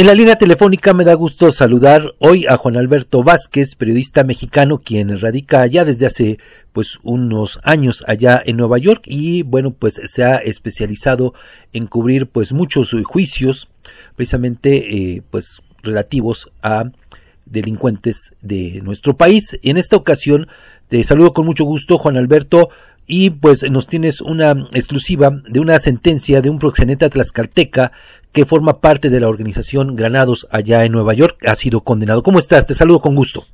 En la línea telefónica me da gusto saludar hoy a Juan Alberto Vázquez, periodista mexicano quien radica allá desde hace pues unos años allá en Nueva York y bueno pues se ha especializado en cubrir pues muchos juicios precisamente eh, pues relativos a delincuentes de nuestro país. En esta ocasión te saludo con mucho gusto Juan Alberto y pues nos tienes una exclusiva de una sentencia de un proxeneta tlaxcalteca que forma parte de la organización Granados allá en Nueva York, ha sido condenado. ¿Cómo estás? Te saludo con gusto.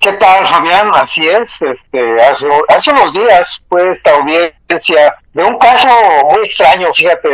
¿Qué tal, Fabián? Así es. Este, hace, hace unos días fue esta audiencia de un caso muy extraño, fíjate,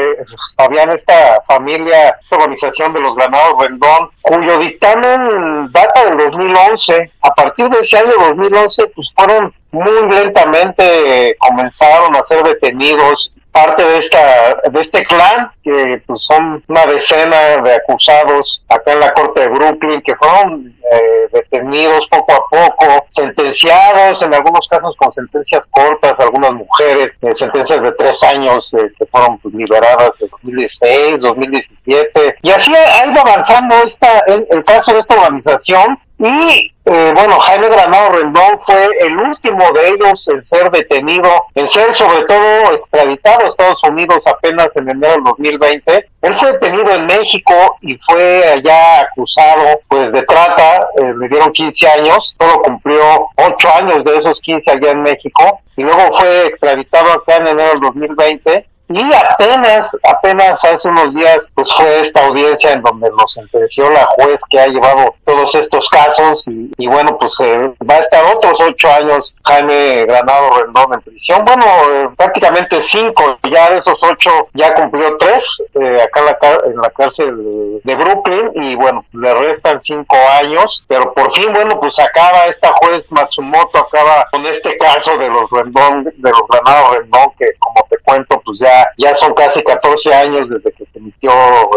Fabián, esta familia, esta organización de los Granados Rendón, cuyo dictamen data del 2011. A partir de ese año 2011, pues fueron muy lentamente, comenzaron a ser detenidos parte de esta de este clan que pues, son una decena de acusados acá en la corte de Brooklyn que fueron eh, detenidos poco a poco sentenciados en algunos casos con sentencias cortas algunas mujeres eh, sentencias de tres años eh, que fueron pues, liberadas en 2016 2017 y así ha ido avanzando esta el, el caso de esta organización y eh, bueno, Jaime Granado Rendón fue el último de ellos en ser detenido, en ser sobre todo extraditado a Estados Unidos apenas en enero del 2020. Él fue detenido en México y fue allá acusado pues de trata, eh, le dieron 15 años, solo cumplió 8 años de esos 15 allá en México y luego fue extraditado acá en enero del 2020 y apenas, apenas hace unos días, pues fue esta audiencia en donde lo sentenció la juez que ha llevado todos estos casos y, bueno, pues eh, va a estar otros ocho años Jaime Granado Rendón en prisión. Bueno, eh, prácticamente cinco, ya de esos ocho ya cumplió tres eh, acá en la, en la cárcel de, Brooklyn y bueno, le restan cinco años, pero por fin, bueno, pues acaba esta juez Matsumoto, acaba con este caso de los Rendón, de los Granado Rendón, que como te cuento, pues ya ya, son casi 14 años desde que se emitió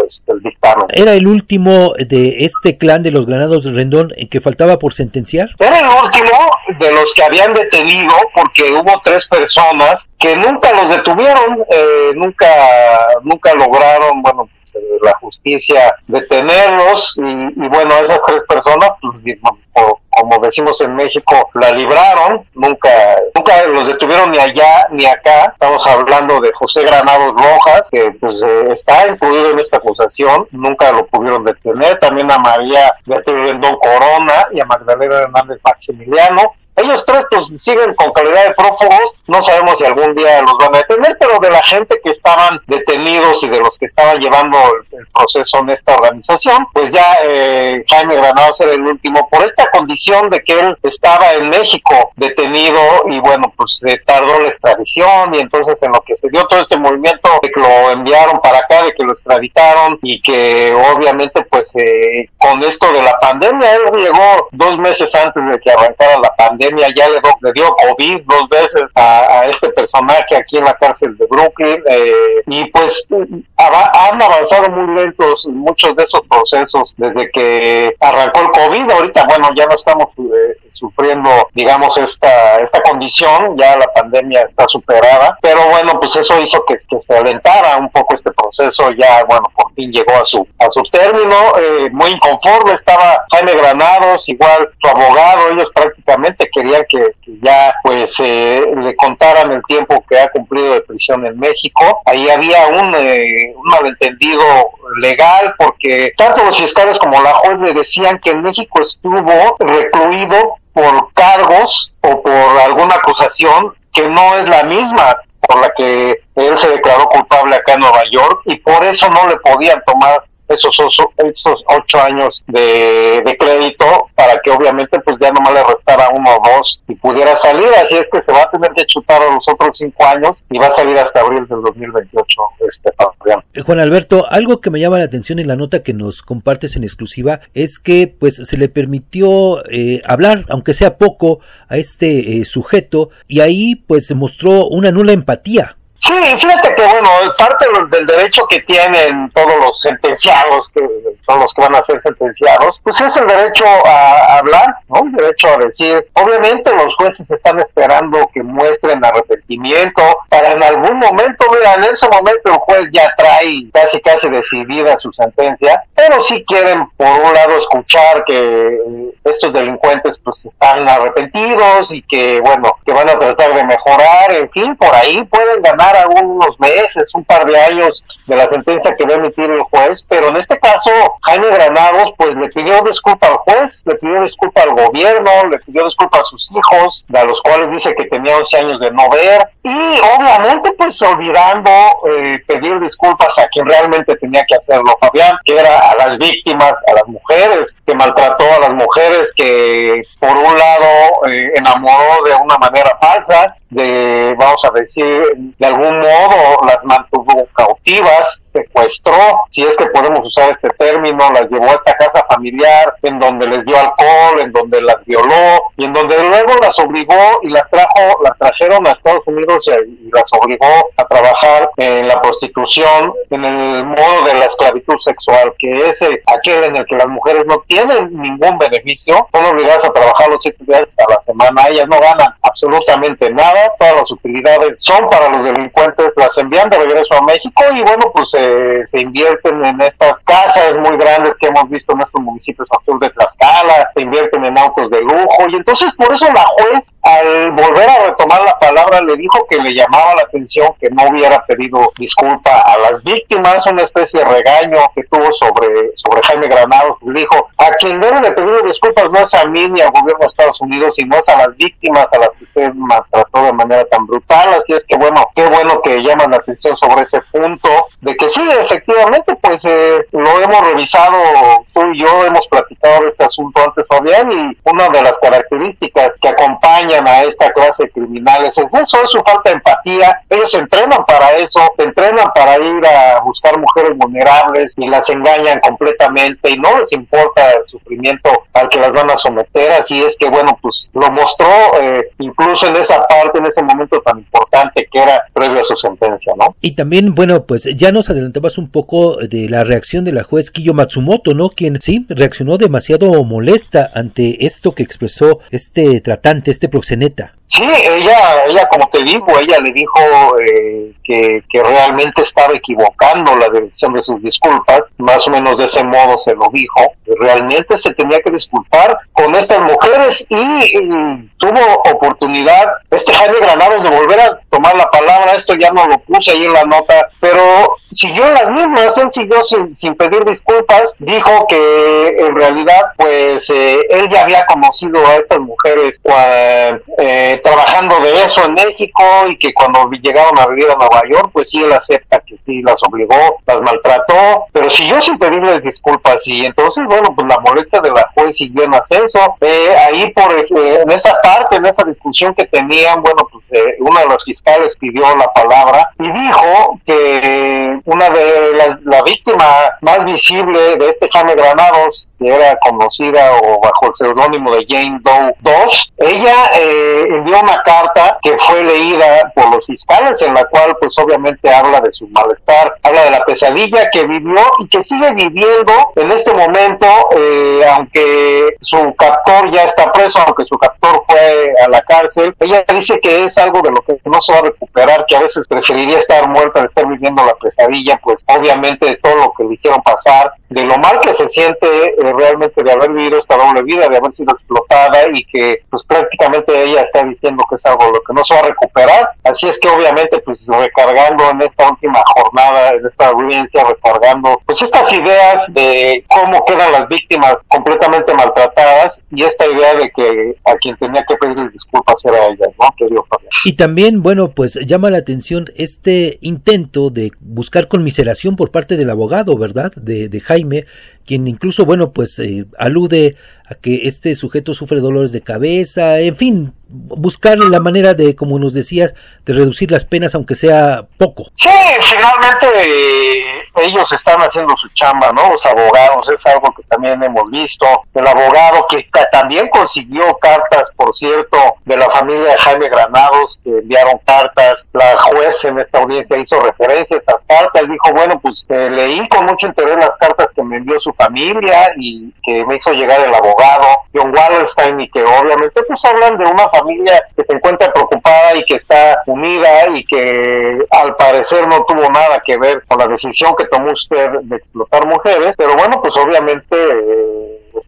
este, el dictamen. ¿Era el último de este clan de los Granados de Rendón que faltaba por sentenciar? Era el último de los que habían detenido porque hubo tres personas que nunca los detuvieron, eh, nunca, nunca lograron, bueno, la justicia detenerlos y, y bueno, esas tres personas, pues, como decimos en México, la libraron, nunca, nunca los detuvieron ni allá ni acá. Estamos hablando de José Granados Rojas, que pues eh, está incluido en esta acusación, nunca lo pudieron detener. También a María Beatriz Rendón Corona y a Magdalena Hernández Maximiliano. Ellos tres pues siguen con calidad de prófugos, no sabemos si algún día los van a detener, pero de la gente que estaban detenidos y de los que estaban llevando el, proceso en esta organización, pues ya eh, Jaime Granados era el último por esta condición de que él estaba en México detenido y bueno, pues se tardó la extradición y entonces en lo que se dio todo este movimiento de que lo enviaron para acá, de que lo extraditaron y que obviamente pues eh, con esto de la pandemia, él llegó dos meses antes de que arrancara la pandemia, ya le, le dio COVID dos veces a, este personaje aquí en la cárcel de Brooklyn eh, y pues han avanzado muy lentos muchos de esos procesos desde que arrancó el COVID. Ahorita, bueno, ya no estamos eh, sufriendo, digamos, esta, esta condición, ya la pandemia está superada, pero bueno, pues eso hizo que, se alentara un poco este proceso, ya, bueno, por fin llegó a su, a su término, eh, muy inconforme estaba Jaime Granados, igual su abogado, ellos prácticamente querían que, ya, pues, eh, le contaran el tiempo que ha cumplido de prisión en México, ahí había un, eh, un malentendido legal, porque tanto los fiscales como la juez le decían que en México estuvo recluido por cargos o por alguna acusación que no es la misma por la que él se declaró culpable acá en Nueva York y por eso no le podían tomar esos esos ocho años de, de, crédito para que obviamente pues ya nomás le restara uno o dos y pudiera salir, así es que se va a tener que chutar a los otros cinco años y va a salir hasta abril del 2028 este eh, Juan Alberto, algo que me llama la atención en la nota que nos compartes en exclusiva es que pues se le permitió eh, hablar, aunque sea poco, a este eh, sujeto y ahí pues se mostró una nula empatía Sí, fíjate que bueno, parte del derecho que tienen todos los sentenciados, que son los que van a ser sentenciados, pues es el derecho a hablar, ¿no? El derecho a decir, obviamente los jueces están esperando que muestren arrepentimiento para en algún momento, mira, en ese momento el juez ya trae casi casi decidida su sentencia, pero sí quieren por un lado escuchar que estos delincuentes pues están arrepentidos y que bueno, que van a tratar de mejorar, en fin, por ahí pueden ganar algunos meses, un par de años de la sentencia que va a emitir el juez, pero en este caso Jaime Granados pues le pidió disculpa al juez, le pidió disculpa al gobierno, le pidió disculpa a sus hijos, a los cuales dice que tenía 11 años de no ver, y obviamente pues olvidando eh, pedir disculpas a quien realmente tenía que hacerlo, Fabián, que era a las víctimas, a las mujeres, que maltrató a las mujeres, que por un lado eh, enamoró de una manera falsa, de, vamos a decir, de algún modo las mantuvo cautivas, secuestró, si es que podemos usar este término, las llevó a esta casa familiar en donde les dio alcohol, en donde las violó y en donde luego las obligó y las trajo, las trajeron a Estados Unidos y las obligó a trabajar en la prostitución, en el modo de la esclavitud sexual, que es aquel en el que las mujeres no tienen ningún beneficio, son obligadas a trabajar los siete días a la semana, ellas no ganan absolutamente nada, todas las utilidades son para los delincuentes, las envían de regreso a México y bueno, pues eh, se, invierten en estas casas muy grandes que hemos visto en estos municipios azul de Tlaxcala, se invierten en autos de lujo y entonces por eso la juez al volver a retomar la palabra le dijo que le llamaba la atención que no hubiera pedido disculpa a las víctimas, una especie de regaño que tuvo sobre, sobre Jaime Granados, le dijo, a quien debe de pedir disculpas no es a mí ni al gobierno de Estados Unidos, sino es a las víctimas a las que usted maltrató de manera tan brutal, así es que bueno, qué bueno que llaman la atención sobre ese punto, de que sí, efectivamente, pues eh, lo hemos revisado, tú y yo hemos platicado este asunto antes, Fabián, y una de las características que acompañan a esta clase de criminales es eso, es su falta de empatía. Ellos se entrenan para eso, se entrenan para ir a buscar mujeres vulnerables y las engañan completamente y no les importa el sufrimiento al que las van a someter. Así es que, bueno, pues lo mostró eh, incluso en esa parte, en ese momento tan importante que era previo a su sentencia, ¿no? Y también, bueno, pues ya nos adelantabas un poco de la reacción de la juez Kiyo Matsumoto, ¿no? Quien sí reaccionó demasiado molesta ante esto que expresó este tratante, este proxeneta. Sí, ella, ella como te digo, ella le dijo eh, que, que, realmente estaba equivocando la dirección de sus disculpas, más o menos de ese modo se lo dijo, realmente se tenía que disculpar con estas mujeres y, tuvo oportunidad este Jaime Granados de volver a tomar la palabra, esto ya no lo puse ahí en la nota, pero siguió las mismas, él siguió sin, sin pedir disculpas, dijo que en realidad pues eh, él ya había conocido a estas mujeres eh, trabajando de eso en México y que cuando llegaron a vivir a Nueva York, pues sí, él acepta que sí, las obligó, las maltrató, pero siguió sin pedirles disculpas y entonces, bueno, pues la molestia de la juez siguió en ascenso. Eh, ahí por eh, en esa parte, en esa discusión que tenían, bueno, pues eh, uno de los fiscales pidió la palabra y dijo que una de las, la víctima más visible de este Jaime Granados que era conocida o bajo el seudónimo de Jane Doe 2, ella eh, envió una carta que fue leída por los fiscales en la cual pues obviamente habla de su malestar, habla de la pesadilla que vivió y que sigue viviendo en este momento, eh, aunque su captor ya está preso, aunque su captor fue a la cárcel, ella dice que es algo de lo que no se va a recuperar, que a veces preferiría estar muerta de estar viviendo la pesadilla, pues obviamente de todo lo que le hicieron pasar, de lo mal que se siente realmente de haber vivido esta doble vida, de haber sido explotada y que pues prácticamente ella está diciendo que es algo lo que no se va a recuperar. Así es que obviamente pues recargando en esta última jornada, en esta audiencia, recargando pues estas ideas de cómo quedan las víctimas completamente maltratadas y esta idea de que a quien tenía que pedir disculpas era ella, ¿no? Que Dios y también, bueno, pues llama la atención este intento de buscar conmiseración por parte del abogado, ¿verdad? De, de Jaime, quien incluso, bueno, pues eh, alude a que este sujeto sufre dolores de cabeza, en fin, buscar la manera de, como nos decías, de reducir las penas aunque sea poco. Sí, finalmente ellos están haciendo su chamba, ¿no? Los abogados, es algo que también hemos visto. El abogado que también consiguió cartas, por cierto, de la familia de Jaime Granados, que enviaron cartas. La juez en esta audiencia hizo referencia a estas cartas, dijo, bueno, pues eh, leí con mucho interés las cartas que me envió su familia y que me hizo llegar el abogado, John Wallerstein, y que obviamente pues hablan de una familia que se encuentra preocupada y que está unida y que al parecer no tuvo nada que ver con la decisión que tomó usted de explotar mujeres, pero bueno, pues obviamente... Eh,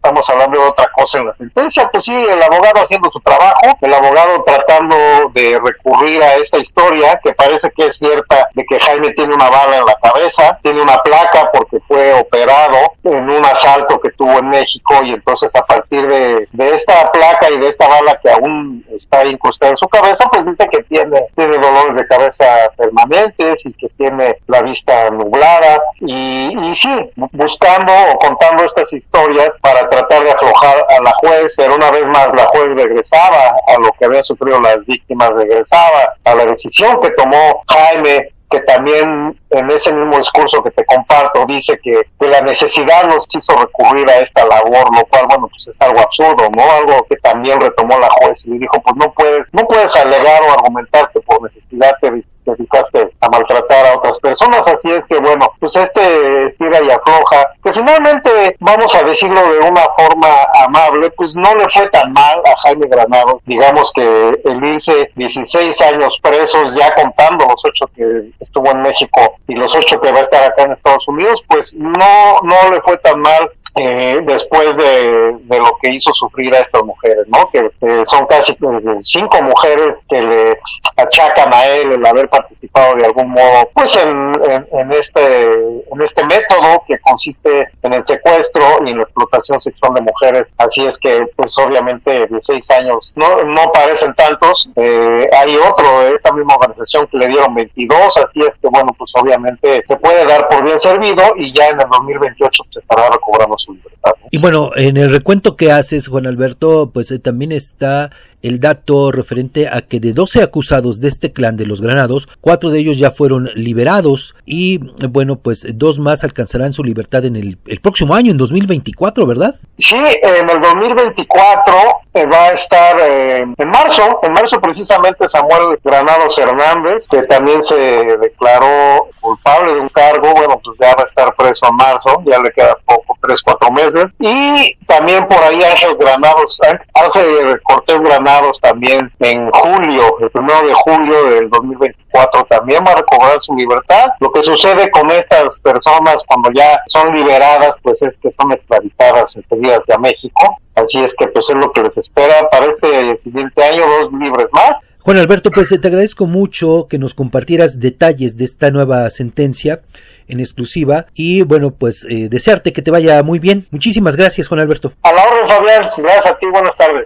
estamos hablando de otra cosa en la sentencia, pues sí, el abogado haciendo su trabajo, el abogado tratando de recurrir a esta historia que parece que es cierta de que Jaime tiene una bala en la cabeza, tiene una placa porque fue operado en un asalto que tuvo en México y entonces a partir de, de esta placa y de esta bala que aún está incrustada en su cabeza, pues dice que tiene, tiene dolores de cabeza permanentes y que tiene la vista nublada y, y sí, buscando o contando estas historias para tratar de aflojar a la juez, pero una vez más la juez regresaba a lo que habían sufrido las víctimas, regresaba a la decisión que tomó Jaime que también en ese mismo discurso que te comparto dice que, la necesidad nos hizo recurrir a esta labor, lo cual, bueno, pues es algo absurdo, ¿no? Algo que también retomó la juez y dijo, pues no puedes, no puedes alegar o argumentar que por necesidad te dedicaste a maltratar a otras personas, así es que bueno, pues este tira y afloja, que finalmente, vamos a decirlo de una forma amable, pues no le fue tan mal a Jaime Granado, digamos que él dice 16 años presos, ya contando los ocho que estuvo en México y los ocho que va a estar acá en Estados Unidos, pues no, no le fue tan mal eh, después de, lo que hizo sufrir a estas mujeres, ¿no? Que son casi eh, cinco mujeres que le achacan a él el haber participado de algún modo, pues en, este en este método que consiste en el secuestro y en la explotación sexual de mujeres. Así es que, pues obviamente, 16 años no, no parecen tantos. Eh, hay otro de esta misma organización que le dieron 22, así es que, bueno, pues obviamente se puede dar por bien servido y ya en el 2028 se estará recobrando su Y bueno, en el recuento que haces, Juan Alberto, pues eh, también está el dato referente a que de 12 acusados de este clan de los Granados, cuatro de ellos ya fueron liberados y bueno, pues dos más alcanzarán su libertad en el, próximo año, en 2024, ¿verdad? Sí, en el 2024 eh, va a estar eh, en marzo, en marzo precisamente Samuel Granados Hernández, que también se declaró culpable de un cargo, bueno, pues ya va a estar preso en marzo, ya le queda poco, tres, cuatro meses, y también por ahí Ángel Granados, Ángel Cortés Granados, también en julio, el primero de julio del 2024 también va a recobrar su libertad. Lo que sucede con estas personas cuando ya son liberadas, pues es que son extraditadas enseguida hacia México. Así es que pues es lo que les espera para este siguiente año, dos libres más. Juan Alberto, pues te agradezco mucho que nos compartieras detalles de esta nueva sentencia en exclusiva y bueno pues eh, desearte que te vaya muy bien. Muchísimas gracias Juan Alberto. A la orden Fabián, gracias a ti, buenas tardes.